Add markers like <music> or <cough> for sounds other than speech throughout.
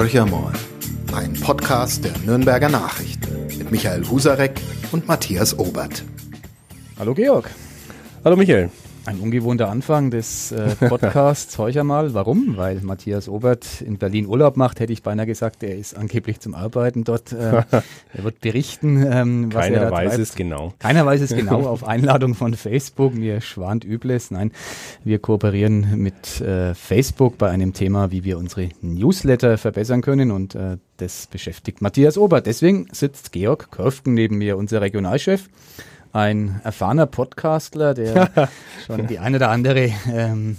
Horcher ein Podcast der Nürnberger Nachrichten mit Michael Husarek und Matthias Obert. Hallo Georg. Hallo Michael. Ein ungewohnter Anfang des äh, <laughs> Podcasts heute mal. Warum? Weil Matthias Obert in Berlin Urlaub macht, hätte ich beinahe gesagt, er ist angeblich zum Arbeiten dort. Äh, <laughs> er wird berichten, ähm, was Keiner er da weiß treibt. es genau. Keiner weiß es genau <laughs> auf Einladung von Facebook. Mir schwant Übles. Nein, wir kooperieren mit äh, Facebook bei einem Thema, wie wir unsere Newsletter verbessern können und äh, das beschäftigt Matthias Obert. Deswegen sitzt Georg Körfgen neben mir, unser Regionalchef. Ein erfahrener Podcastler, der <laughs> schon die eine oder andere ähm,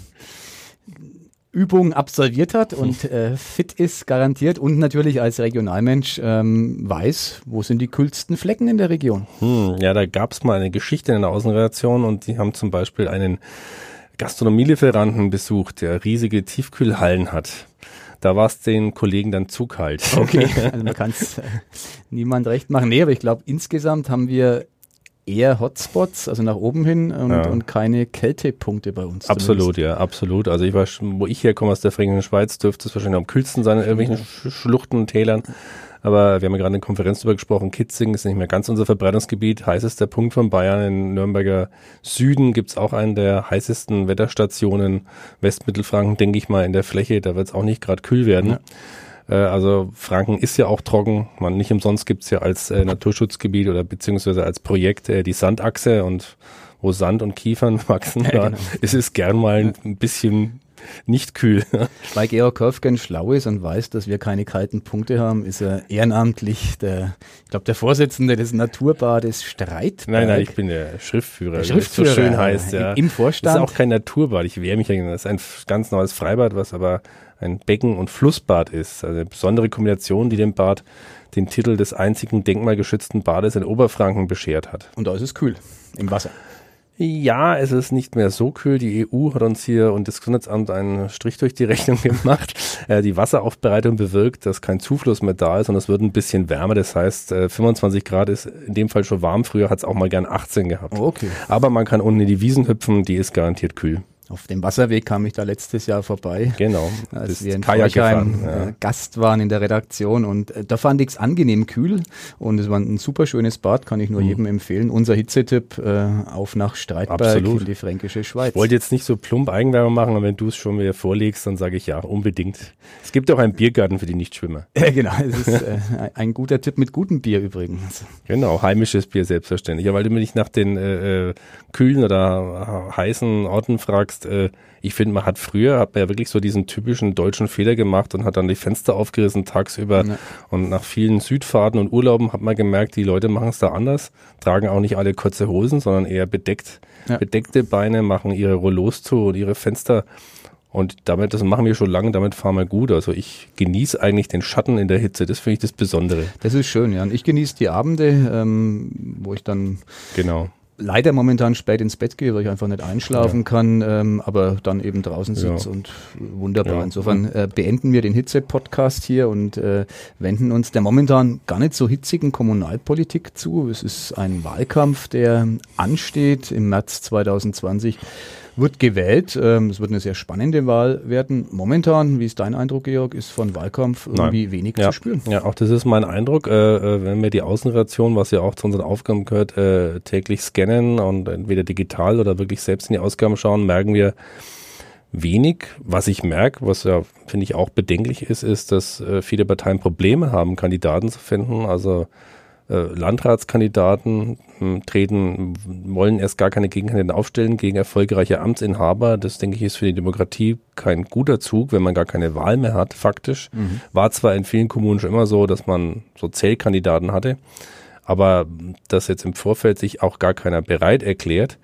Übung absolviert hat und <laughs> äh, fit ist, garantiert. Und natürlich als Regionalmensch ähm, weiß, wo sind die kühlsten Flecken in der Region. Hm, ja, da gab es mal eine Geschichte in der Außenredaktion und die haben zum Beispiel einen Gastronomielieferanten besucht, der riesige Tiefkühlhallen hat. Da war es den Kollegen dann zu kalt. Okay, <laughs> also man kann es äh, niemand recht machen. Nee, aber ich glaube, insgesamt haben wir eher Hotspots, also nach oben hin und, Ja. und keine Kältepunkte bei uns. Absolut, ja, absolut. Also ich schon- wo ich herkomme aus der fränkischen Schweiz, dürfte es wahrscheinlich am kühlsten sein in irgendwelchen Sch Schluchten und Tälern. Aber wir haben ja gerade in der Konferenz darüber gesprochen, Kitzingen ist nicht mehr ganz unser Verbreitungsgebiet, heißester Punkt von Bayern. In Nürnberger Süden gibt's auch einen der heißesten Wetterstationen. Westmittelfranken, denke ich mal, in der Fläche, da wird's auch nicht gerade kühl werden. Äh, Also Franken ist ja auch trocken. Man nicht umsonst gibt's ja als äh, Naturschutzgebiet oder beziehungsweise als Projekt äh, die Sandachse und wo Sand und Kiefern <laughs> wachsen, Ja, da genau. ist es gern mal ein bisschen nicht kühl. Weil Georg Körfgen schlau ist und weiß, dass wir keine kalten Punkte haben, ist er ehrenamtlich der, ich glaube, der Vorsitzende des Naturbades Streitberg. Nein, nein, ich bin der Schriftführer. Der Schriftführer, so schön heißt, ja. im Vorstand. Das ist auch kein Naturbad. Ich wehre mich dagegen. Das ist ein ganz neues Freibad, was aber ein Becken- und Flussbad ist. Also eine besondere Kombination, die dem Bad den Titel des einzigen denkmalgeschützten Bades in Oberfranken beschert hat. Und da ist es kühl im Wasser. Ja, es ist nicht mehr so kühl. Die EU hat uns hier und das Gesundheitsamt einen Strich durch die <laughs> Rechnung gemacht. Äh, die Wasseraufbereitung bewirkt, dass kein Zufluss mehr da ist und es wird ein bisschen wärmer. Das heißt, äh, 25 Grad ist in dem Fall schon warm. Früher hat es auch mal gern 18 gehabt. Okay. Aber man kann unten in die Wiesen hüpfen, die ist garantiert kühl. Auf dem Wasserweg kam ich da letztes Jahr vorbei. Genau. <laughs> Als wir in Kajak Forchheim gefahren, äh, Gast waren in der Redaktion und äh, da fand ich es angenehm kühl und es war ein super schönes Bad, kann ich nur jedem empfehlen. Unser Hitzetipp äh, auf nach Streitberg Absolut. in die fränkische Schweiz. Ich wollte jetzt nicht so plump Eigenwerbung machen, aber wenn du es schon wieder vorlegst, dann sage ich ja, unbedingt. Es gibt auch einen Biergarten für die Nichtschwimmer. <laughs> Ja, genau, es ist äh, ein guter Tipp mit gutem Bier übrigens. Genau, heimisches Bier selbstverständlich. Ja, weil du mich nach den äh, äh, kühlen oder heißen Orten fragst, äh, ich finde, man hat früher, hat man ja wirklich so diesen typischen deutschen Fehler gemacht und hat dann die Fenster aufgerissen tagsüber. Ja. Und nach vielen Südfahrten und Urlauben hat man gemerkt, die Leute machen es da anders, tragen auch nicht alle kurze Hosen, sondern eher bedeckt, Ja. bedeckte Beine, machen ihre Rollos zu und ihre Fenster. Und damit, das machen wir schon lange, damit fahren wir gut. Also ich genieße eigentlich den Schatten in der Hitze. Das finde ich das Besondere. Das ist schön, ja. Und ich genieße die Abende, ähm, wo ich dann Genau. Leider momentan spät ins Bett gehe, weil ich einfach nicht einschlafen kann, ähm, aber dann eben draußen sitze Ja. und wunderbar. Ja. Insofern äh, beenden wir den Hitze-Podcast hier und äh, wenden uns der momentan gar nicht so hitzigen Kommunalpolitik zu. Es ist ein Wahlkampf, der ansteht im März 2020. Wird gewählt. Ähm, es wird eine sehr spannende Wahl werden. Momentan, wie ist dein Eindruck, Georg, ist von Wahlkampf irgendwie wenig ja. zu spüren. Ja, auch das ist mein Eindruck. Äh, äh, wenn wir die Außenration, was ja auch zu unseren Aufgaben gehört, äh, täglich scannen und entweder digital oder wirklich selbst in die Ausgaben schauen, merken wir wenig. Was ich merke, was ja, finde ich, auch bedenklich ist, ist, dass äh, viele Parteien Probleme haben, Kandidaten zu finden. Also Landratskandidaten hm, treten, wollen erst gar keine Gegenkandidaten aufstellen gegen erfolgreiche Amtsinhaber. Das, denke ich, ist für die Demokratie kein guter Zug, wenn man gar keine Wahl mehr hat, faktisch. War zwar in vielen Kommunen schon immer so, dass man so Zählkandidaten hatte, aber dass jetzt im Vorfeld sich auch gar keiner bereit erklärt,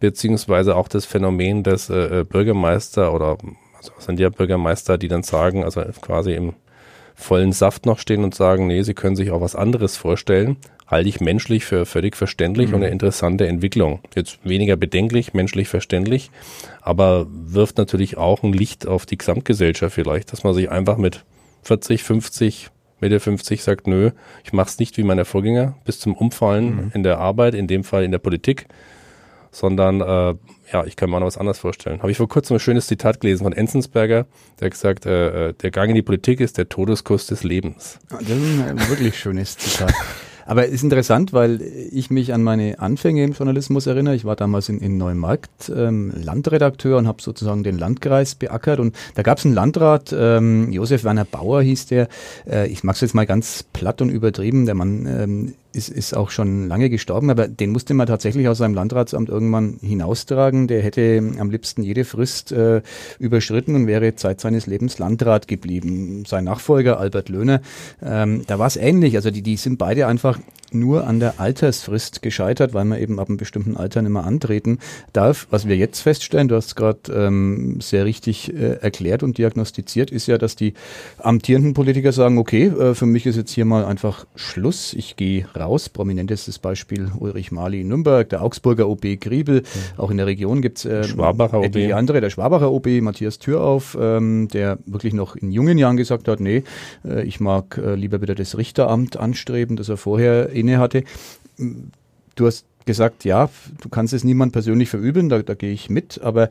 beziehungsweise auch das Phänomen, dass äh, äh, Bürgermeister oder also sind ja Bürgermeister, die dann sagen, also quasi im vollen Saft noch stehen und sagen, nee, sie können sich auch was anderes vorstellen, halte ich menschlich für völlig verständlich und eine interessante Entwicklung. Jetzt weniger bedenklich, menschlich verständlich, aber wirft natürlich auch ein Licht auf die Gesamtgesellschaft vielleicht, dass man sich einfach mit 40, 50, Mitte 50 sagt, nö, ich mache es nicht wie meine Vorgänger bis zum Umfallen in der Arbeit, in dem Fall in der Politik sondern äh, ja, ich kann mir auch noch was anderes vorstellen. Habe ich vor kurzem ein schönes Zitat gelesen von Enzensberger, der gesagt, äh, äh der Gang in die Politik ist der Todeskuss des Lebens. Das ist ein wirklich schönes Zitat. Aber ist interessant, weil ich mich an meine Anfänge im Journalismus erinnere. Ich war damals in, in Neumarkt ähm, Landredakteur und habe sozusagen den Landkreis beackert. Und da gab es einen Landrat, ähm, Josef Werner Bauer hieß der. Äh, ich mag es jetzt mal ganz platt und übertrieben. Der Mann ähm, ist, ist auch schon lange gestorben, aber den musste man tatsächlich aus seinem Landratsamt irgendwann hinaustragen. Der hätte am liebsten jede Frist äh, überschritten und wäre Zeit seines Lebens Landrat geblieben. Sein Nachfolger Albert Löhner, ähm, da war es ähnlich. Also die, die sind beide einfach nur an der Altersfrist gescheitert, weil man eben ab einem bestimmten Alter nicht mehr antreten darf. Was wir jetzt feststellen, du hast es gerade ähm, sehr richtig äh, erklärt und diagnostiziert, ist ja, dass die amtierenden Politiker sagen, okay, äh, für mich ist jetzt hier mal einfach Schluss, ich gehe raus. Prominentestes Beispiel Ulrich Mali in Nürnberg, der Augsburger OB Griebel, mhm. auch in der Region gibt es äh, Schwabacher OB. andere, der Schwabacher OB, Matthias Türauf, ähm, der wirklich noch in jungen Jahren gesagt hat, nee, äh, ich mag äh, lieber wieder das Richteramt anstreben, das er vorher inne hatte. Du hast gesagt, ja, du kannst es niemand persönlich verübeln, da, da gehe ich mit, aber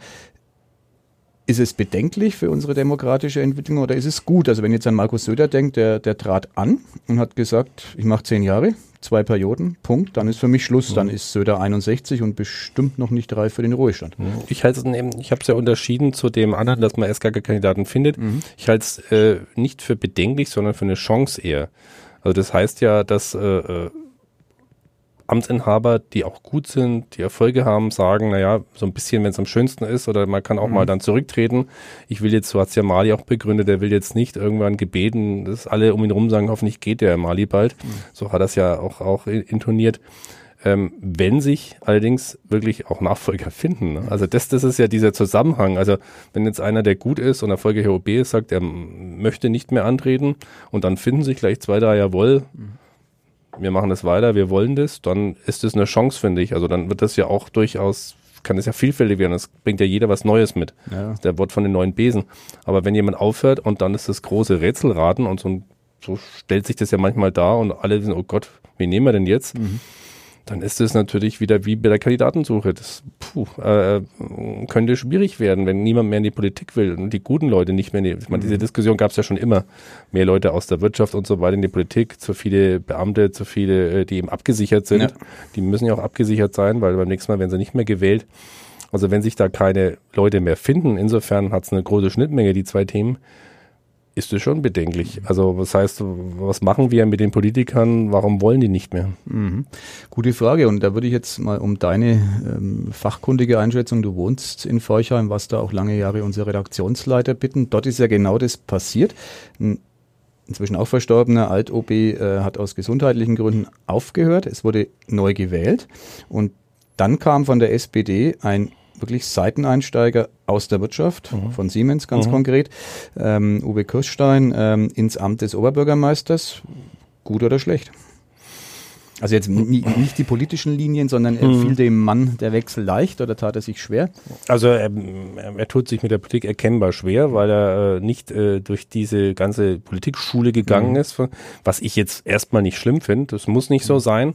ist es bedenklich für unsere demokratische Entwicklung oder ist es gut? Also wenn jetzt an Markus Söder denkt, der, der trat an und hat gesagt, ich mache zehn Jahre, zwei Perioden, Punkt, dann ist für mich Schluss. Dann ist Söder 61 und bestimmt noch nicht reif für den Ruhestand. Ich halte es eben, ich habe es ja unterschieden zu dem anderen, dass man erst gar keine Kandidaten findet. Mhm. Ich halte es äh, nicht für bedenklich, sondern für eine Chance eher. Also das heißt ja, dass äh, äh, Amtsinhaber, die auch gut sind, die Erfolge haben, sagen, naja, so ein bisschen, wenn es am schönsten ist, oder man kann auch mhm. mal dann zurücktreten. Ich will jetzt, so hat es ja Mali auch begründet, der will jetzt nicht irgendwann gebeten, dass alle um ihn rum sagen, hoffentlich geht der Mali bald. Mhm. So hat er es ja auch, auch intoniert. Ähm, wenn sich allerdings wirklich auch Nachfolger finden. Ne? Also das, das ist ja dieser Zusammenhang. Also wenn jetzt einer, der gut ist und erfolgreicher OB ist, sagt, er möchte nicht mehr antreten und dann finden sich gleich zwei, drei, jawohl, mhm wir machen das weiter, wir wollen das, dann ist das eine Chance, finde ich. Also dann wird das ja auch durchaus, kann es ja vielfältig werden. Es bringt ja jeder was Neues mit. Ja. Der Wort von den neuen Besen. Aber wenn jemand aufhört und dann ist das große Rätselraten und so, so stellt sich das ja manchmal dar und alle sind, oh Gott, wie nehmen wir denn jetzt? Mhm dann ist es natürlich wieder wie bei der Kandidatensuche. Das puh, äh, könnte schwierig werden, wenn niemand mehr in die Politik will und die guten Leute nicht mehr in die. Ich meine, diese mhm. Diskussion gab es ja schon immer. Mehr Leute aus der Wirtschaft und so weiter in die Politik, zu viele Beamte, zu viele, äh, die eben abgesichert sind. Ja. Die müssen ja auch abgesichert sein, weil beim nächsten Mal werden sie nicht mehr gewählt. Also wenn sich da keine Leute mehr finden, insofern hat es eine große Schnittmenge, die zwei Themen ist es schon bedenklich. Also was heißt, was machen wir mit den Politikern? Warum wollen die nicht mehr? Mhm. Gute Frage. Und da würde ich jetzt mal um deine ähm, fachkundige Einschätzung, du wohnst in Forchheim, warst da auch lange Jahre unser Redaktionsleiter bitten. Dort ist ja genau das passiert. Ein inzwischen auch verstorbener Alt-OB äh, hat aus gesundheitlichen Gründen aufgehört. Es wurde neu gewählt. Und dann kam von der SPD ein wirklich Seiteneinsteiger aus der Wirtschaft, mhm. von Siemens ganz mhm. konkret, ähm, Uwe Kirschstein, ähm, ins Amt des Oberbürgermeisters. Gut oder schlecht? Also jetzt nicht die politischen Linien, sondern er fiel dem Mann der Wechsel leicht oder tat er sich schwer? Also er, er tut sich mit der Politik erkennbar schwer, weil er äh, nicht äh, durch diese ganze Politikschule gegangen mhm. ist, was ich jetzt erstmal nicht schlimm finde. Das muss nicht so mhm. sein.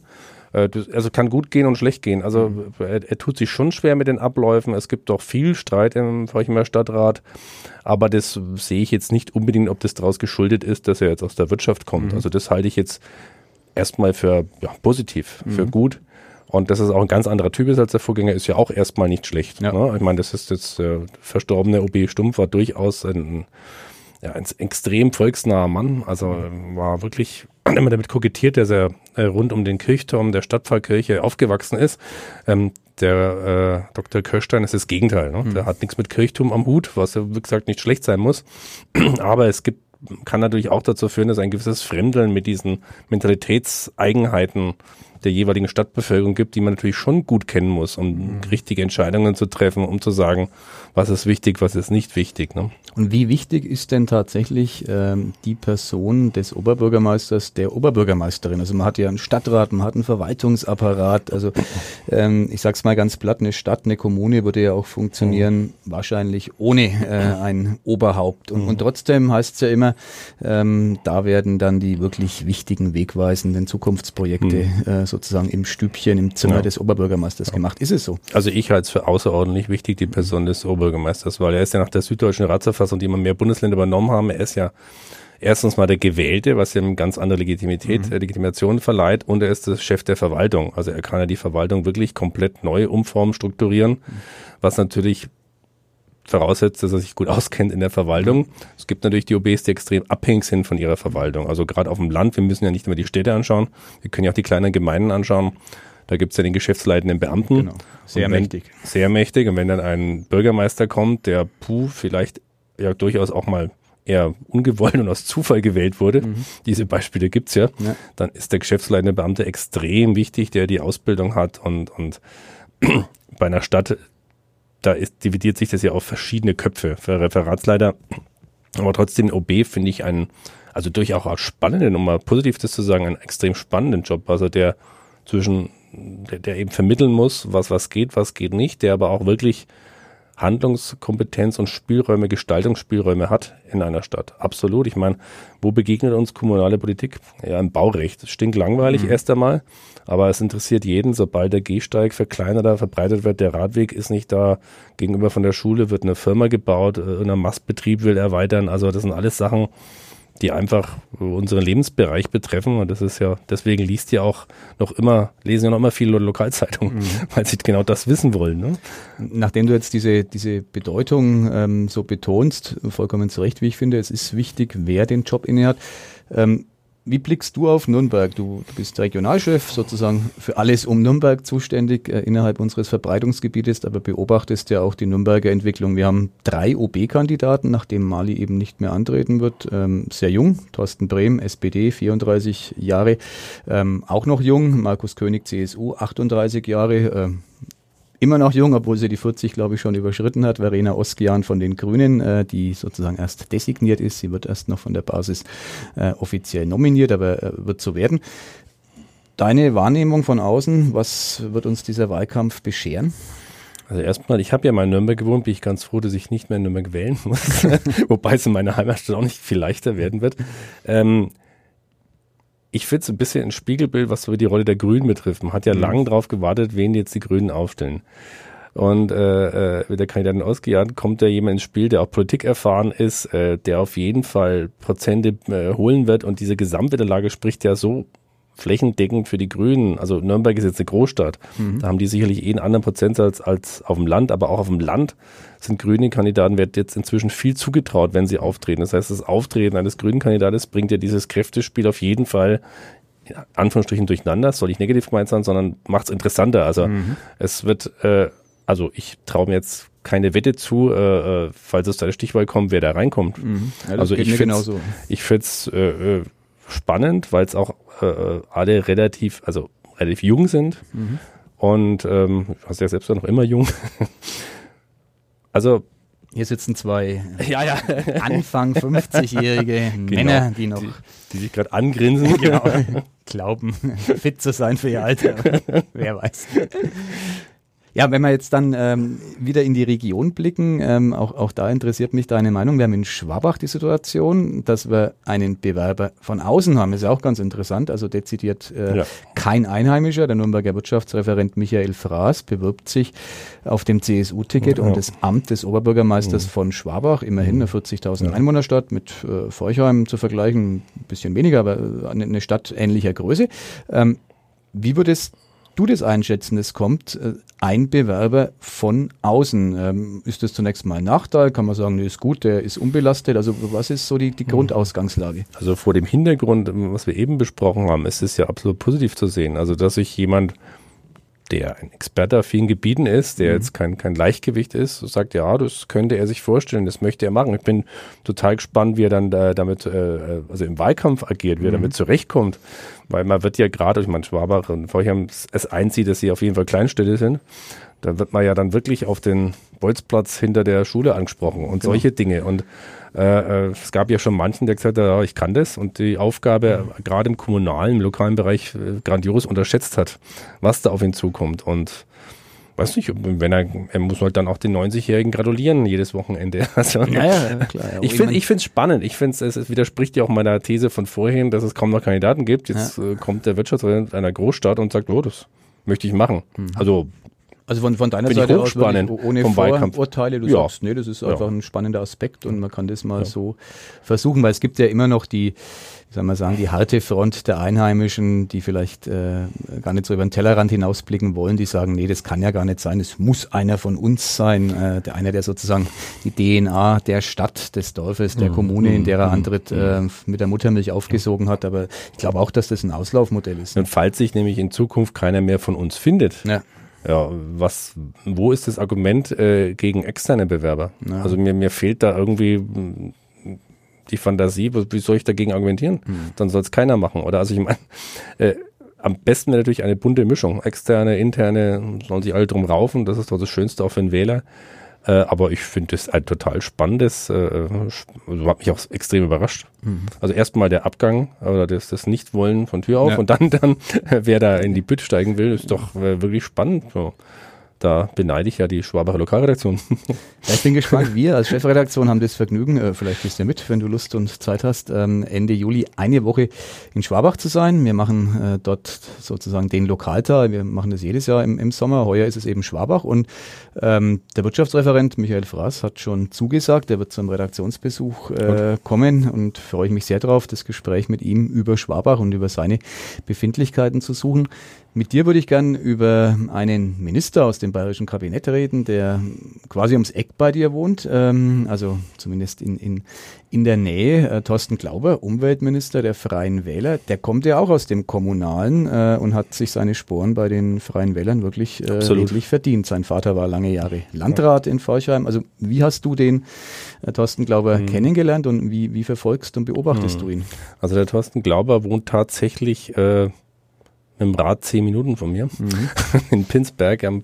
Äh, also kann gut gehen und schlecht gehen. Also mhm. er, er, tut sich schon schwer mit den Abläufen. Es gibt doch viel Streit im Feuchmer Stadtrat, aber das sehe ich jetzt nicht unbedingt, ob das daraus geschuldet ist, dass er jetzt aus der Wirtschaft kommt. Mhm. Also das halte ich jetzt erstmal für ja, positiv, mhm. für gut. Und dass es auch ein ganz anderer Typ ist als der Vorgänger, ist ja auch erstmal nicht schlecht. Ja. Ne? Ich meine, das ist jetzt der äh, verstorbene OB Stumpf war durchaus ein ja, ein extrem volksnaher Mann. Also war wirklich immer damit kokettiert, dass er äh, rund um den Kirchturm der Stadtpfarrkirche aufgewachsen ist. Ähm, der äh, Dr. Kirstein ist das Gegenteil. Ne? Mhm. Der hat nichts mit Kirchturm am Hut, was ja wie gesagt nicht schlecht sein muss. <clears throat> Aber es gibt kann natürlich auch dazu führen, dass ein gewisses Fremdeln mit diesen Mentalitätseigenheiten der jeweiligen Stadtbevölkerung gibt, die man natürlich schon gut kennen muss, um mhm. richtige Entscheidungen zu treffen, um zu sagen, was ist wichtig, was ist nicht wichtig. Ne? Und wie wichtig ist denn tatsächlich ähm, die Person des Oberbürgermeisters, der Oberbürgermeisterin? Also man hat ja einen Stadtrat, man hat einen Verwaltungsapparat. Also ähm, ich sag's mal ganz platt, eine Stadt, eine Kommune würde ja auch funktionieren, mhm. wahrscheinlich ohne äh, ein Oberhaupt. Und, mhm. und trotzdem heißt es ja immer, ähm, da werden dann die wirklich wichtigen, wegweisenden Zukunftsprojekte mhm. äh, sozusagen im Stübchen, im Zimmer ja. des Oberbürgermeisters ja. gemacht. Ist es so? Also ich halte es für außerordentlich wichtig, die Person des Oberbürgermeisters, weil er ist ja nach der süddeutschen Ratserfassung, die immer mehr Bundesländer übernommen haben, er ist ja erstens mal der Gewählte, was ihm ganz andere Legitimität, mhm. Legitimation verleiht und er ist der Chef der Verwaltung. Also er kann ja die Verwaltung wirklich komplett neu umformen, strukturieren, mhm. was natürlich voraussetzt, dass er sich gut <laughs> auskennt in der Verwaltung. Es gibt natürlich die OBs, die extrem abhängig sind von ihrer Verwaltung. Also gerade auf dem Land, wir müssen ja nicht immer die Städte anschauen, wir können ja auch die kleinen Gemeinden anschauen. Da gibt es ja den geschäftsleitenden Beamten. Genau. Sehr wenn, mächtig. Sehr mächtig. Und wenn dann ein Bürgermeister kommt, der puh, vielleicht ja durchaus auch mal eher ungewollt und aus Zufall gewählt wurde, mhm. diese Beispiele gibt's ja, ja, dann ist der geschäftsleitende Beamte extrem wichtig, der die Ausbildung hat und, und <clears throat> bei einer Stadt, da ist, dividiert sich das ja auf verschiedene Köpfe für Referatsleiter. Aber trotzdem OB finde ich einen, also durchaus auch spannenden, um mal positiv das zu sagen, einen extrem spannenden Job. Also der zwischen, der, der eben vermitteln muss, was, was geht, was geht nicht, der aber auch wirklich Handlungskompetenz und Spielräume, Gestaltungsspielräume hat in einer Stadt. Absolut. Ich meine, wo begegnet uns kommunale Politik? Ja, im Baurecht. Stinkt langweilig mhm. erst einmal, aber es interessiert jeden, sobald der Gehsteig verkleinert oder verbreitet wird, der Radweg ist nicht da, gegenüber von der Schule wird eine Firma gebaut, äh, ein Mastbetrieb will erweitern. Also das sind alles Sachen, die einfach unseren Lebensbereich betreffen. Und das ist ja, deswegen liest ihr auch noch immer, lesen ja noch immer viele Lokalzeitungen, mhm. <laughs> weil sie genau das wissen wollen. Ne? Nachdem du jetzt diese, diese Bedeutung ähm, so betonst, vollkommen zu Recht, wie ich finde, es ist wichtig, wer den Job innehat. Ähm, wie blickst du auf Nürnberg? Du, bist Regionalchef, sozusagen für alles um Nürnberg zuständig äh, innerhalb unseres Verbreitungsgebietes, aber beobachtest ja auch die Nürnberger Entwicklung. Wir haben drei OB-Kandidaten, nachdem Mali eben nicht mehr antreten wird. Ähm, sehr jung, Thorsten Brehm, SPD, 34 Jahre. Ähm, auch noch jung, Markus König, CSU, 38 Jahre. Ähm, immer noch jung, obwohl sie die 40, glaube ich, schon überschritten hat. Verena Oskian von den Grünen, äh, die sozusagen erst designiert ist. Sie wird erst noch von der Basis äh, offiziell nominiert, aber äh, wird so werden. Deine Wahrnehmung von außen, was wird uns dieser Wahlkampf bescheren? Also erstmal, ich habe ja mal in Nürnberg gewohnt, bin ich ganz froh, dass ich nicht mehr in Nürnberg wählen muss, <laughs> wobei es in meiner Heimatstadt auch nicht viel leichter werden wird. Ähm, ich finde es ein bisschen ein Spiegelbild, was so die Rolle der Grünen betrifft. Man hat ja mhm. lange drauf gewartet, wen jetzt die Grünen aufstellen. Und äh, äh, mit der Kandidatin ausgejagt kommt da jemand ins Spiel, der auch Politik erfahren ist, äh, der auf jeden Fall Prozente äh, holen wird. Und diese Gesamtwetterlage spricht ja so flächendeckend für die Grünen. Also Nürnberg ist jetzt eine Großstadt. Mhm. Da haben die sicherlich eh einen anderen Prozentsatz als auf dem Land, aber auch auf dem Land sind grüne Kandidaten wird jetzt inzwischen viel zugetraut, wenn sie auftreten. Das heißt, das Auftreten eines grünen Kandidates bringt ja dieses Kräftespiel auf jeden Fall in Anführungsstrichen durcheinander. Das soll nicht negativ gemeint sein, sondern macht es interessanter. Also mhm. es wird, äh, also ich traue mir jetzt keine Wette zu, äh, äh falls es zu einer Stichwahl kommt, wer da reinkommt. Mhm. Ja, also ich finde es äh, äh spannend, weil es auch äh, alle relativ, also relativ jung sind. Mhm. Und ähm, du hast ja selbst noch immer jung. <laughs> also hier sitzen zwei ja, ja. <laughs> Anfang 50-jährige genau. Männer, die noch. Die, die sich gerade angrinsen. Genau. <laughs> Glauben, fit zu sein für ihr Alter. Wer weiß. Ja, wenn wir jetzt dann ähm, wieder in die Region blicken, ähm, auch, auch da interessiert mich deine Meinung. Wir haben in Schwabach die Situation, dass wir einen Bewerber von außen haben. Das ist ja auch ganz interessant. Also dezidiert äh, ja. kein Einheimischer. Der Nürnberger Wirtschaftsreferent Michael Fraß bewirbt sich auf dem CSU-Ticket ja. um das Amt des Oberbürgermeisters mhm. von Schwabach. Immerhin eine 40.000 ja. Einwohnerstadt mit äh, Forchheim zu vergleichen. Ein bisschen weniger, aber eine, eine Stadt ähnlicher Größe. Ähm, wie würdest du das einschätzen? Es kommt äh, ein Bewerber von außen. Ähm, ist das zunächst mal ein Nachteil? Kann man sagen, nee, ist gut, der ist unbelastet? Also was ist so die, die hm. Grundausgangslage? Also vor dem Hintergrund, was wir eben besprochen haben, ist es ja absolut positiv zu sehen. Also dass sich jemand der ein Experte auf vielen Gebieten ist, der mhm. jetzt kein, kein Leichtgewicht ist, sagt, ja, das könnte er sich vorstellen, das möchte er machen. Ich bin total gespannt, wie er dann da, damit, äh, also im Wahlkampf agiert, wie er mhm. damit zurechtkommt. Weil man wird ja gerade, ich meine, Schwabach und Vorher es einzieht, dass sie auf jeden Fall Kleinstädte sind. Da wird man ja dann wirklich auf den Bolzplatz hinter der Schule angesprochen und genau. solche Dinge. Und äh, äh, es gab ja schon manchen, der gesagt hat, ja, ich kann das und die Aufgabe mhm. gerade im kommunalen, im lokalen Bereich äh, grandios unterschätzt hat, was da auf ihn zukommt. Und weiß nicht, wenn er, er muss halt dann auch den 90-Jährigen gratulieren jedes Wochenende. <laughs> Also, Ja, ja, klar. ich finde, ich finde es spannend. Ich finde es, es widerspricht ja auch meiner These von vorhin, dass es kaum noch Kandidaten gibt. Jetzt äh, kommt der Wirtschaftsreferent einer Großstadt und sagt, oh, das möchte ich machen. Also Also von, von deiner Seite aus wirklich ohne vom Wahlkampf. Vorurteile, du Ja. sagst, nee, das ist Ja. einfach ein spannender Aspekt und man kann das mal so versuchen, weil es gibt ja immer noch die, wie soll man sagen, die harte Front der Einheimischen, die vielleicht äh, gar nicht so über den Tellerrand hinausblicken wollen, die sagen, nee, das kann ja gar nicht sein, es muss einer von uns sein, äh, der einer, der sozusagen die DNA der Stadt, des Dorfes, der Kommune, in der er antritt, äh, mit der Muttermilch aufgesogen hat, aber ich glaube auch, dass das ein Auslaufmodell ist. Und falls sich nämlich in Zukunft keiner mehr von uns findet, Ja. Ja, was, wo ist das Argument äh, gegen externe Bewerber? Ja. Also mir, mir fehlt da irgendwie mh, die Fantasie, wie soll ich dagegen argumentieren? Dann soll es keiner machen. Oder also ich meine, äh, am besten wäre natürlich eine bunte Mischung. Externe, interne, sollen sich alle drum raufen. Das ist doch das Schönste auch für einen Wähler. Äh, aber ich finde das ein total spannendes, äh, also hat mich auch extrem überrascht. Also erstmal der Abgang oder das, das Nichtwollen von Tür auf Ja. und dann, dann <laughs> wer da in die Bütt steigen will, ist doch äh, wirklich spannend. So. Da beneide ich ja die Schwabacher Lokalredaktion. <laughs> Ja, ich bin gespannt. Wir als Chefredaktion haben das Vergnügen, äh, vielleicht gehst du ja mit, wenn du Lust und Zeit hast, ähm, Ende Juli eine Woche in Schwabach zu sein. Wir machen äh, dort sozusagen den Lokalteil. Wir machen das jedes Jahr im, im Sommer. Heuer ist es eben Schwabach. Und ähm, der Wirtschaftsreferent Michael Fraß hat schon zugesagt, er wird zum Redaktionsbesuch äh, kommen und freue ich mich sehr drauf, das Gespräch mit ihm über Schwabach und über seine Befindlichkeiten zu suchen. Mit dir würde ich gern über einen Minister aus dem bayerischen Kabinett reden, der quasi ums Eck bei dir wohnt, ähm, also zumindest in, in, in der Nähe. Äh, Thorsten Glauber, Umweltminister der Freien Wähler, der kommt ja auch aus dem Kommunalen äh, und hat sich seine Sporen bei den Freien Wählern wirklich äh, redlich verdient. Sein Vater war lange Jahre Landrat in Forchheim. Also wie hast du den äh, Thorsten Glauber kennengelernt und wie, wie verfolgst und beobachtest du ihn? Also der Thorsten Glauber wohnt tatsächlich äh, mit dem Rad zehn Minuten von mir <laughs> in Pinsberg am,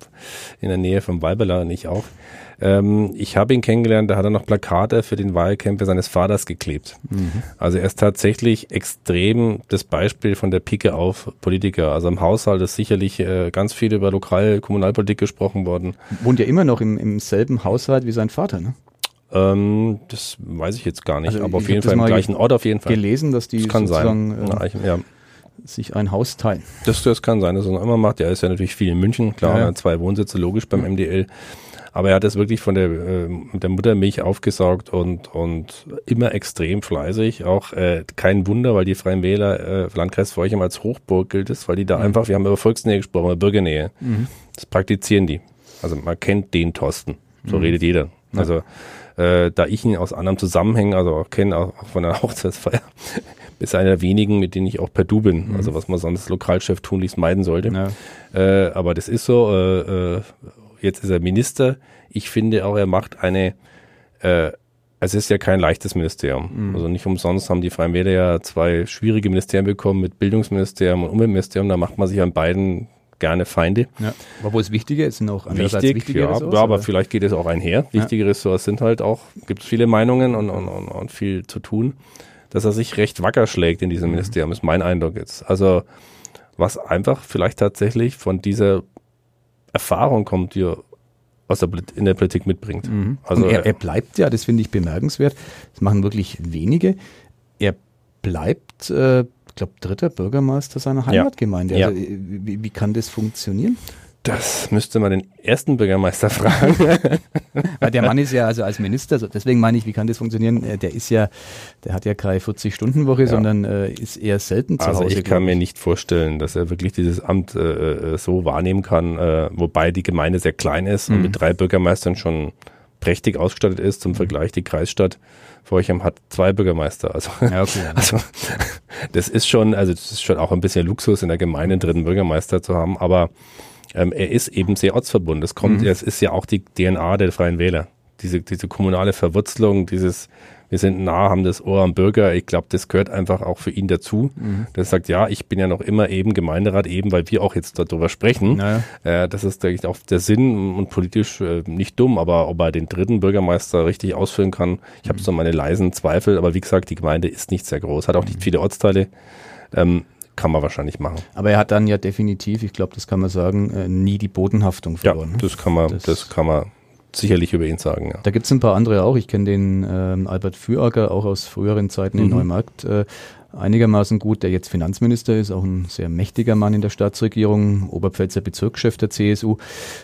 in der Nähe von Walberla und ich auch. Ähm, ich habe ihn kennengelernt, da hat er noch Plakate für den Wahlkämpfer seines Vaters geklebt. Also er ist tatsächlich extrem das Beispiel von der Pike auf Politiker. Also im Haushalt ist sicherlich äh, ganz viel über Lokal-, Kommunalpolitik gesprochen worden. Wohnt ja immer noch im, im selben Haushalt wie sein Vater, ne? Ähm, das weiß ich jetzt gar nicht, Also aber auf jeden Fall im gleichen Ort auf jeden Fall. Gelesen, dass die Das kann sein. sozusagen äh, Ja, ich, ja. Sich ein Haus teilen. Das, das kann sein, dass er noch immer macht. Er ist ja natürlich viel in München, klar, Ja, er zwei Wohnsitze, logisch beim MDL. Aber er hat das wirklich von der, äh, der Muttermilch aufgesaugt und, und immer extrem fleißig. Auch äh, kein Wunder, weil die Freien Wähler äh, Landkreis Forchheim als Hochburg gilt es, weil die da einfach, wir haben über Volksnähe gesprochen, über Bürgernähe. Das praktizieren die. Also man kennt den Thorsten. So redet jeder. Also äh, da ich ihn aus anderem Zusammenhängen, also auch kenne, auch, auch von der <laughs> Hochzeitsfeier, ist einer der wenigen, mit denen ich auch per Du bin. Also was man sonst Lokalchef tunlichst meiden sollte. Ja. Äh, aber das ist so. Äh, äh, jetzt ist er Minister. Ich finde auch, er macht eine. Äh, es ist ja kein leichtes Ministerium. Also nicht umsonst haben die Freien Wähler ja zwei schwierige Ministerien bekommen mit Bildungsministerium und Umweltministerium. Da macht man sich an beiden gerne Feinde. Ja. Wo es wichtiger ist, sind auch andererseits Wichtig, wichtige ja, Ressorts, ja, aber oder? vielleicht geht es auch einher. Wichtige Ressorts sind halt auch, gibt es viele Meinungen und, und, und, und viel zu tun, dass er sich recht wacker schlägt in diesem Ministerium, ist mein Eindruck jetzt. Also was einfach vielleicht tatsächlich von dieser Erfahrung kommt, die er aus der, in der Politik mitbringt. Also Und er, er bleibt ja, das finde ich bemerkenswert, das machen wirklich wenige, er bleibt, äh, glaube, dritter Bürgermeister seiner Heimatgemeinde. Ja. Also, wie, wie kann das funktionieren? das müsste man den ersten Bürgermeister fragen. <laughs> Weil der Mann ist ja also als Minister, deswegen meine ich, wie kann das funktionieren? Äh, Der ist ja, der hat ja keine 40-Stunden-Woche, sondern äh, ist eher selten zu Also Hause. ich kann mir nicht vorstellen, dass er wirklich dieses Amt äh, äh, so wahrnehmen kann, äh, wobei die Gemeinde sehr klein ist Mhm. und mit drei Bürgermeistern schon prächtig ausgestattet ist. Zum Vergleich, die Kreisstadt Forchheim hat zwei Bürgermeister. Also, Ja, okay. <laughs> also das ist schon, also das ist schon auch ein bisschen Luxus in der Gemeinde einen dritten Bürgermeister zu haben, aber ähm, er ist eben sehr ortsverbunden. Das Mhm. kommt, es ist ja auch die DNA der Freien Wähler. Diese, diese kommunale Verwurzelung, dieses, wir sind nah, haben das Ohr am Bürger. Ich glaube, das gehört einfach auch für ihn dazu. Mhm. Der sagt, ja, ich bin ja noch immer eben Gemeinderat, eben weil wir auch jetzt darüber sprechen. Naja. Äh, das ist denke ich, auch der Sinn und politisch äh, nicht dumm, aber ob er den dritten Bürgermeister richtig ausfüllen kann, ich habe so meine leisen Zweifel, aber wie gesagt, die Gemeinde ist nicht sehr groß, hat auch nicht viele Ortsteile. Ähm, kann man wahrscheinlich machen. Aber er hat dann ja definitiv, ich glaube, das kann man sagen, äh, nie die Bodenhaftung verloren. Ja, das kann man, das, das kann man sicherlich über ihn sagen. Ja. Da gibt es ein paar andere auch. Ich kenne den ähm, Albert Füracker auch aus früheren Zeiten mhm. in Neumarkt. Äh, einigermaßen gut, der jetzt Finanzminister ist, auch ein sehr mächtiger Mann in der Staatsregierung, Oberpfälzer Bezirkschef der CSU,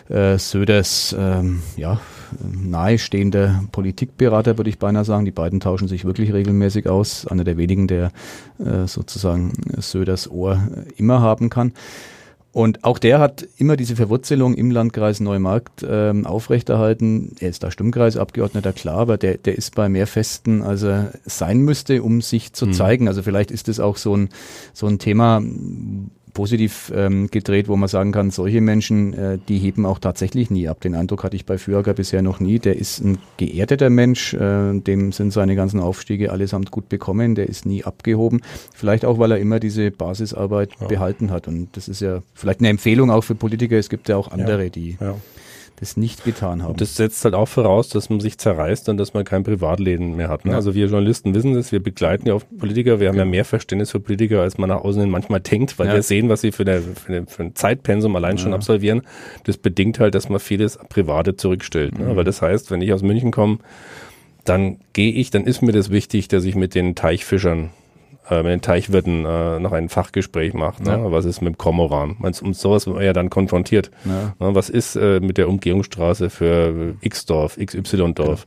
äh, Söders, ähm, ja, nahestehender Politikberater, würde ich beinahe sagen. Die beiden tauschen sich wirklich regelmäßig aus. Einer der wenigen, der äh, sozusagen Söders Ohr immer haben kann. Und auch der hat immer diese Verwurzelung im Landkreis Neumarkt ähm, aufrechterhalten. Er ist da Stimmkreisabgeordneter, klar, aber der, der ist bei mehr Festen, als er sein müsste, um sich zu mhm. zeigen. Also vielleicht ist es auch so ein, so ein Thema, positiv ähm, gedreht, wo man sagen kann, solche Menschen, äh, die heben auch tatsächlich nie ab. Den Eindruck hatte ich bei Führer bisher noch nie. Der ist ein geerdeter Mensch, äh, dem sind seine ganzen Aufstiege allesamt gut bekommen, der ist nie abgehoben. Vielleicht auch, weil er immer diese Basisarbeit ja. behalten hat. Und das ist ja vielleicht eine Empfehlung auch für Politiker. Es gibt ja auch andere, ja. die ja das nicht getan haben. Und das setzt halt auch voraus, dass man sich zerreißt und dass man kein Privatleben mehr hat. Ne? Ja. Also wir Journalisten wissen das, wir begleiten ja oft Politiker, wir haben ja, ja mehr Verständnis für Politiker, als man nach außen hin manchmal denkt, weil ja. wir sehen, was sie für, eine, für, eine, für ein Zeitpensum allein schon absolvieren. Das bedingt halt, dass man vieles Private zurückstellt. Ne? Mhm. Aber das heißt, wenn ich aus München komme, dann gehe ich, dann ist mir das wichtig, dass ich mit den Teichfischern äh, mit den Teichwirten äh, noch ein Fachgespräch macht. Ne? Ja. Was ist mit dem Kormoran? Um sowas wird man ja dann konfrontiert. Ja. Ne? Was ist äh, mit der Umgehungsstraße für X-Dorf, XY-Dorf?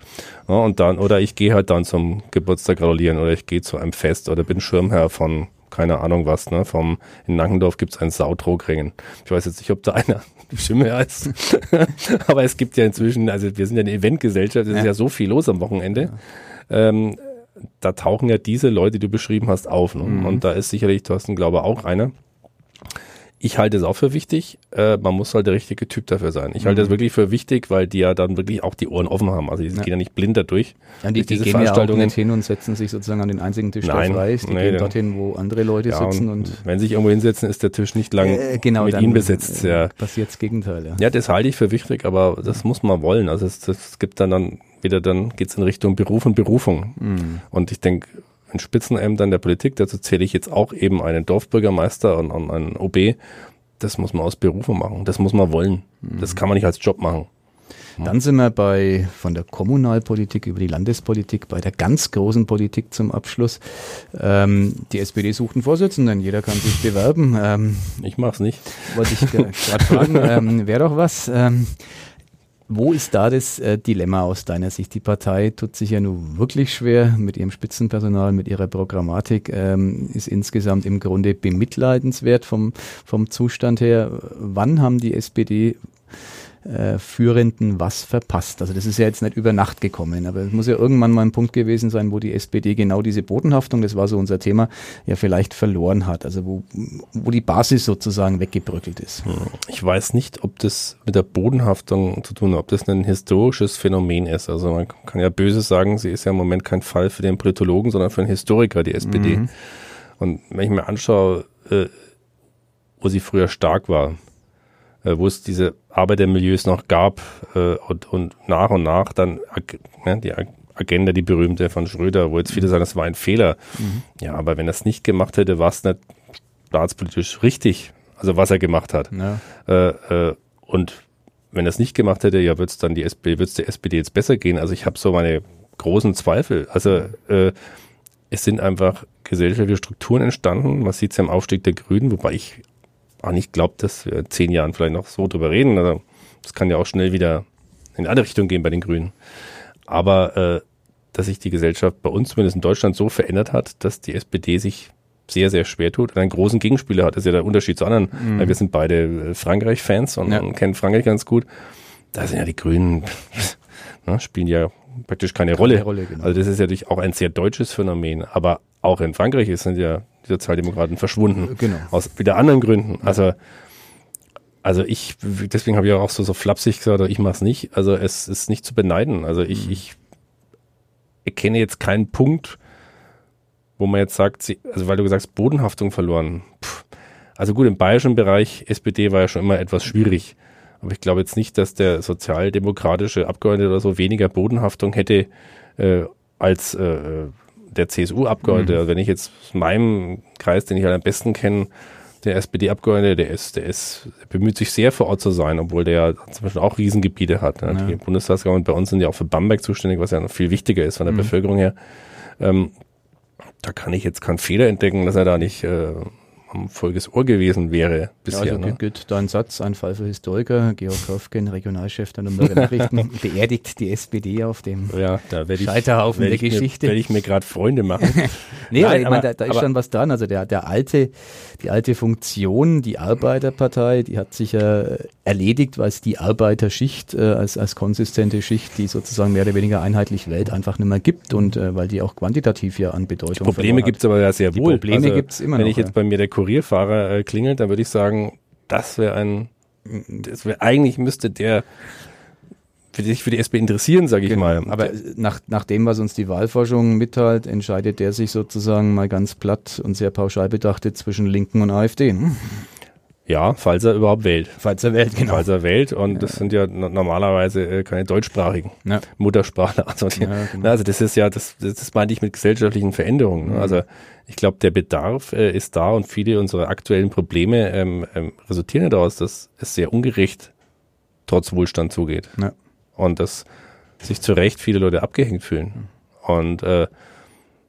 Ja. Ne? Und dann, oder ich gehe halt dann zum Geburtstag gratulieren oder ich gehe zu einem Fest oder bin Schirmherr von keine Ahnung was, ne? Vom in Nankendorf gibt es einen Sautrogringen. Ich weiß jetzt nicht, ob da einer <laughs> Schirmherr ist. <laughs> Aber es gibt ja inzwischen, also wir sind ja eine Eventgesellschaft, es ist ja so viel los am Wochenende. Ähm, da tauchen ja diese Leute, die du beschrieben hast, auf. Ne? Mhm. Und da ist sicherlich Thorsten Glaube auch einer. Ich halte es auch für wichtig. Äh, man muss halt der richtige Typ dafür sein. Ich mhm. halte es wirklich für wichtig, weil die ja dann wirklich auch die Ohren offen haben. Also die ja. gehen ja nicht blind dadurch. Ja, die, die gehen ja auch nicht hin und setzen sich sozusagen an den einzigen Tisch, Nein, der frei ist. Die nee, gehen dorthin, wo andere Leute ja, sitzen. Und, und wenn sich irgendwo hinsetzen, ist der Tisch nicht lang äh, genau, mit ihnen besetzt. Äh, ja. Passiert das Gegenteil. Ja. ja, das halte ich für wichtig, aber das muss man wollen. Also es, es gibt dann, dann wieder dann geht's in Richtung Beruf und Berufung. Mhm. Und ich denke, in Spitzenämtern der Politik, dazu zähle ich jetzt auch eben einen Dorfbürgermeister und, und einen OB, das muss man aus Berufung machen, das muss man wollen. Mhm. Das kann man nicht als Job machen. Dann sind wir bei von der Kommunalpolitik über die Landespolitik bei der ganz großen Politik zum Abschluss. Ähm, die SPD sucht einen Vorsitzenden, jeder kann sich bewerben. Ähm, ich mach's nicht. Wollte ich gerade <laughs> fragen, ähm, wäre doch was. Ähm, wo ist da das äh, Dilemma aus deiner Sicht? Die Partei tut sich ja nun wirklich schwer mit ihrem Spitzenpersonal, mit ihrer Programmatik, ähm, ist insgesamt im Grunde bemitleidenswert vom, vom Zustand her. Wann haben die SPD äh, Führenden was verpasst. Also das ist ja jetzt nicht über Nacht gekommen, aber es muss ja irgendwann mal ein Punkt gewesen sein, wo die SPD genau diese Bodenhaftung, das war so unser Thema, ja vielleicht verloren hat. Also wo, wo die Basis sozusagen weggebröckelt ist. Hm. Ich weiß nicht, ob das mit der Bodenhaftung zu tun hat, ob das ein historisches Phänomen ist. Also man kann ja böse sagen, sie ist ja im Moment kein Fall für den Politologen, sondern für einen Historiker, die SPD. Mhm. Und wenn ich mir anschaue, äh, wo sie früher stark war, wo es diese Arbeitermilieus noch gab äh, und, und nach und nach dann ne, die Agenda, die berühmte von Schröder, wo jetzt viele sagen, das war ein Fehler. Mhm. Ja, aber wenn er es nicht gemacht hätte, war es nicht staatspolitisch richtig, also was er gemacht hat. Ja. Äh, äh, und wenn er es nicht gemacht hätte, ja, wird es dann die SPD, wird es der SPD jetzt besser gehen? Also ich habe so meine großen Zweifel. Also äh, es sind einfach gesellschaftliche Strukturen entstanden. Man sieht es ja im Aufstieg der Grünen, wobei ich auch nicht glaubt, dass wir in zehn Jahren vielleicht noch so drüber reden. Also das kann ja auch schnell wieder in eine andere Richtung gehen bei den Grünen. Aber äh, dass sich die Gesellschaft bei uns zumindest in Deutschland so verändert hat, dass die SPD sich sehr, sehr schwer tut und einen großen Gegenspieler hat. Das ist ja der Unterschied zu anderen. Mhm. Wir sind beide äh, Frankreich-Fans und, ja. kennen Frankreich ganz gut. Da sind ja die Grünen, <laughs> ne, spielen ja praktisch keine, keine Rolle. Rolle genau. Also das ist ja natürlich auch ein sehr deutsches Phänomen. Aber auch in Frankreich sind ja die Sozialdemokraten verschwunden. Genau. Aus wieder anderen Gründen. Also, also ich, deswegen habe ich auch so, so flapsig gesagt, ich mache es nicht. Also es ist nicht zu beneiden. Also ich, mhm. ich erkenne jetzt keinen Punkt, wo man jetzt sagt, sie, also weil du gesagt hast, Bodenhaftung verloren. Puh. Also gut, im bayerischen Bereich SPD war ja schon immer etwas schwierig. Aber ich glaube jetzt nicht, dass der sozialdemokratische Abgeordnete oder so weniger Bodenhaftung hätte äh, als äh, der CSU-Abgeordnete, mhm. wenn ich jetzt aus meinem Kreis, den ich halt am besten kenne, der SPD-Abgeordnete, der ist, der ist, der bemüht sich sehr vor Ort zu sein, obwohl der ja zum Beispiel auch Riesengebiete hat. Ne? Ja. Die Bundestagsgemeinde bei uns sind ja auch für Bamberg zuständig, was ja noch viel wichtiger ist von der mhm. Bevölkerung her. Ähm, da kann ich jetzt keinen Fehler entdecken, dass er da nicht äh, am Folges Ohr gewesen wäre bisher. Ja, also ne? gilt dein Satz, ein Fall für Historiker, Georg Höfgen, Regionalchef der Nürnberger <laughs> Nachrichten, beerdigt die SPD auf dem ja, da ich, Scheiterhaufen der Geschichte. Werde ich mir gerade Freunde machen. <laughs> nee, Nein, aber, meine, da, da ist schon was dran. Also der, der alte, die alte Funktion, die Arbeiterpartei, die hat sich ja erledigt, weil es die Arbeiterschicht äh, als, als konsistente Schicht, die sozusagen mehr oder weniger einheitlich wählt, einfach nicht mehr gibt und äh, weil die auch quantitativ ja an Bedeutung Probleme gibt es aber ja sehr wohl. Die Probleme also, gibt es immer wenn noch. Wenn ich jetzt ja. bei mir der Kurierfahrer äh, klingelt, dann würde ich sagen, das wäre ein, das wäre eigentlich müsste der für sich für die SP interessieren, sage ich genau. mal. Aber nach, nach dem, was uns die Wahlforschung mitteilt, entscheidet der sich sozusagen mal ganz platt und sehr pauschal betrachtet zwischen Linken und AfD. Ja, falls er überhaupt wählt. Falls er wählt, genau. Falls er wählt und ja. das sind ja normalerweise äh, keine deutschsprachigen ja. Muttersprachler. <laughs> Also, ja, genau. also das ist ja, das, das meinte ich mit gesellschaftlichen Veränderungen. Ne? Mhm. Also ich glaube, der Bedarf äh, ist da und viele unserer aktuellen Probleme ähm, ähm, resultieren daraus, dass es sehr ungerecht trotz Wohlstand zugeht. Ja. Und dass sich zu Recht viele Leute abgehängt fühlen. Mhm. Und äh,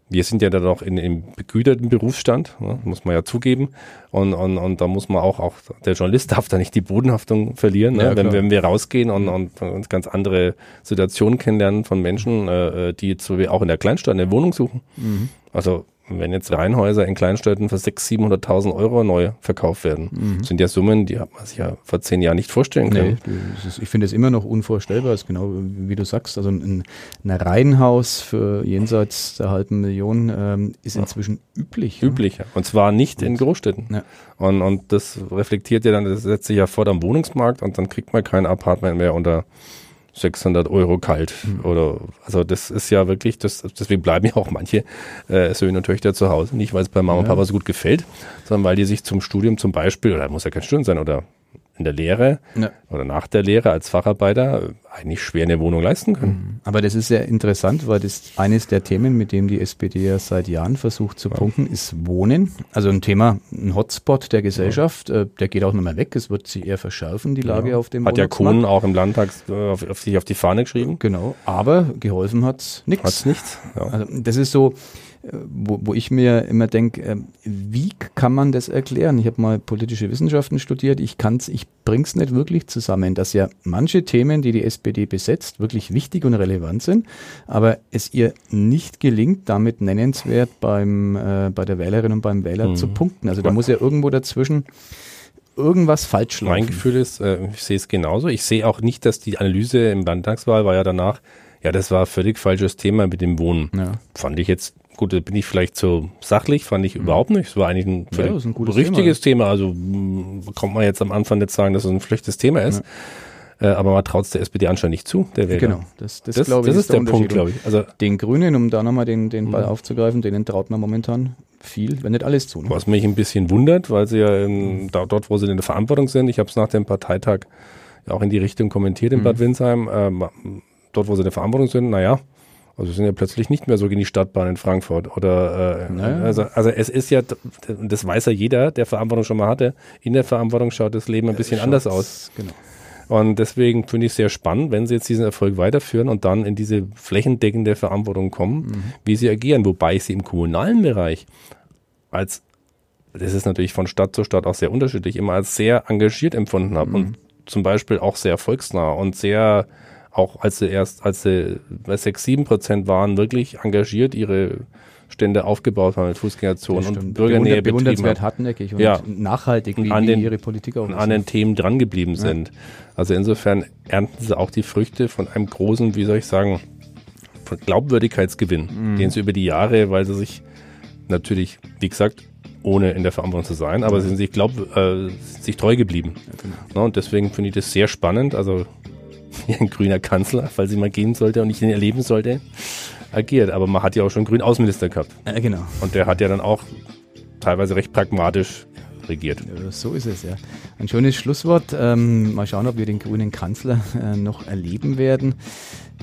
wir sind ja dann noch in, im begüterten Berufsstand, ne, muss man ja zugeben. Und, und, und da muss man auch, auch der Journalist darf da nicht die Bodenhaftung verlieren, ne? ja, wenn, wenn wir rausgehen und, und uns ganz andere Situationen kennenlernen von Menschen, äh, die jetzt auch in der Kleinstadt eine Wohnung suchen. Mhm. Also wenn jetzt Reihenhäuser in Kleinstädten für 600.000, 700.000 Euro neu verkauft werden, mhm. sind ja Summen, die hat man sich ja vor zehn Jahren nicht vorstellen können. Nee, ist, ich finde es immer noch unvorstellbar, ist genau wie du sagst. Also ein, ein Reihenhaus für jenseits der halben Million ähm, ist inzwischen üblich. Üblich, ja. Und zwar nicht in Großstädten. Ja. Und, und das reflektiert ja dann, das setzt sich ja vor am Wohnungsmarkt und dann kriegt man kein Apartment mehr unter 600 Euro kalt. Mhm. Oder, also das ist ja wirklich, das, deswegen bleiben ja auch manche äh, Söhne und Töchter zu Hause. Nicht, weil es bei Mama ja. und Papa so gut gefällt, sondern weil die sich zum Studium zum Beispiel, oder muss ja kein Studium sein, oder in der Lehre ja. oder nach der Lehre als Facharbeiter eigentlich schwer eine Wohnung leisten können. Mhm. Aber das ist sehr interessant, weil das eines der Themen, mit dem die SPD ja seit Jahren versucht zu ja. punkten, ist Wohnen. Also ein Thema, ein Hotspot der Gesellschaft, ja. äh, der geht auch nicht mehr weg. Es wird sich eher verschärfen, die Lage auf dem Hat ja Kuhn auch im Landtag äh, auf, auf, sich auf die Fahne geschrieben. Genau, aber geholfen hat's nichts. Hat's nichts. Also das ist so, wo, wo ich mir immer denke, äh, wie kann man das erklären? Ich habe mal politische Wissenschaften studiert, ich kann's, ich bring's nicht wirklich zusammen, dass ja manche Themen, die die SPD besetzt, wirklich wichtig und relevant sind, aber es ihr nicht gelingt, damit nennenswert beim, äh, bei der Wählerin und beim Wähler mhm. zu punkten. Also da muss ja irgendwo dazwischen irgendwas falsch laufen. Mein Gefühl ist, äh, ich sehe es genauso. Ich sehe auch nicht, dass die Analyse im Landtagswahl war ja danach, ja, das war ein völlig falsches Thema mit dem Wohnen. Ja. Fand ich jetzt Gut, da bin ich vielleicht so sachlich, fand ich mhm. überhaupt nicht. Es war eigentlich ein, ja, ein richtiges Thema. Thema. Also kommt man jetzt am Anfang nicht sagen, dass es ein schlechtes Thema ist. Ja. Äh, aber man traut es der SPD anscheinend nicht zu, der Wähler. Genau, das, das, das, glaube ich, das ist der, der Punkt, glaube ich. Also den Grünen, um da nochmal den, den Ball mhm. aufzugreifen, denen traut man momentan viel, wenn nicht alles zu. Ne? Was mich ein bisschen wundert, weil sie ja in, mhm. da, dort, wo sie in der Verantwortung sind, ich habe es nach dem Parteitag ja auch in die Richtung kommentiert in mhm. Bad Windsheim, äh, dort, wo sie in der Verantwortung sind, naja, also sind ja plötzlich nicht mehr so gegen die Stadtbahn in Frankfurt. Oder äh, naja. also, also es ist ja, das weiß ja jeder, der Verantwortung schon mal hatte, in der Verantwortung schaut das Leben ein bisschen anders aus. Genau. Und deswegen finde ich es sehr spannend, wenn sie jetzt diesen Erfolg weiterführen und dann in diese flächendeckende Verantwortung kommen, mhm. wie sie agieren. Wobei ich sie im kommunalen Bereich als, das ist natürlich von Stadt zu Stadt auch sehr unterschiedlich, immer als sehr engagiert empfunden habe mhm. und zum Beispiel auch sehr volksnah und sehr auch als sie erst, als sie bei sechs, sieben Prozent waren, wirklich engagiert ihre Stände aufgebaut haben mit Fußgängerzonen und Bürgernähe bewundernswert hartneckig und ja. nachhaltig, wie, an den, ihre Politik auch an den Themen drangeblieben ja. sind. Also insofern ernten sie auch die Früchte von einem großen, wie soll ich sagen, von Glaubwürdigkeitsgewinn, mhm. den sie über die Jahre, weil sie sich natürlich, wie gesagt, ohne in der Verantwortung zu sein, aber sie sind sich, glaub, äh, sich treu geblieben. Ja, genau. no, und deswegen finde ich das sehr spannend. Also ein grüner Kanzler, falls sie mal gehen sollte und ich ihn erleben sollte, agiert. Aber man hat ja auch schon einen grünen Außenminister gehabt. Ja, genau. Und der hat ja dann auch teilweise recht pragmatisch regiert. So ist es, ja. Ein schönes Schlusswort. Ähm, mal schauen, ob wir den grünen Kanzler äh, noch erleben werden.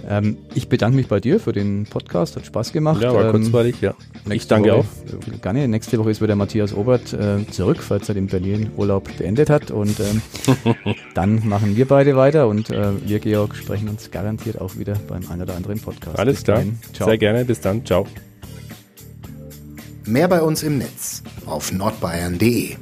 Ähm, ich bedanke mich bei dir für den Podcast, hat Spaß gemacht. Ja, war ähm, kurzweilig, ja. Ich danke Woche, auch. Gerne. Nächste Woche ist wieder Matthias Obert äh, zurück, falls er den Berlin Urlaub beendet hat. Und ähm, <laughs> dann machen wir beide weiter und äh, wir, Georg, sprechen uns garantiert auch wieder beim einen oder anderen Podcast. Alles klar. Sehr gerne. Bis dann. Ciao. Mehr bei uns im Netz auf nordbayern.de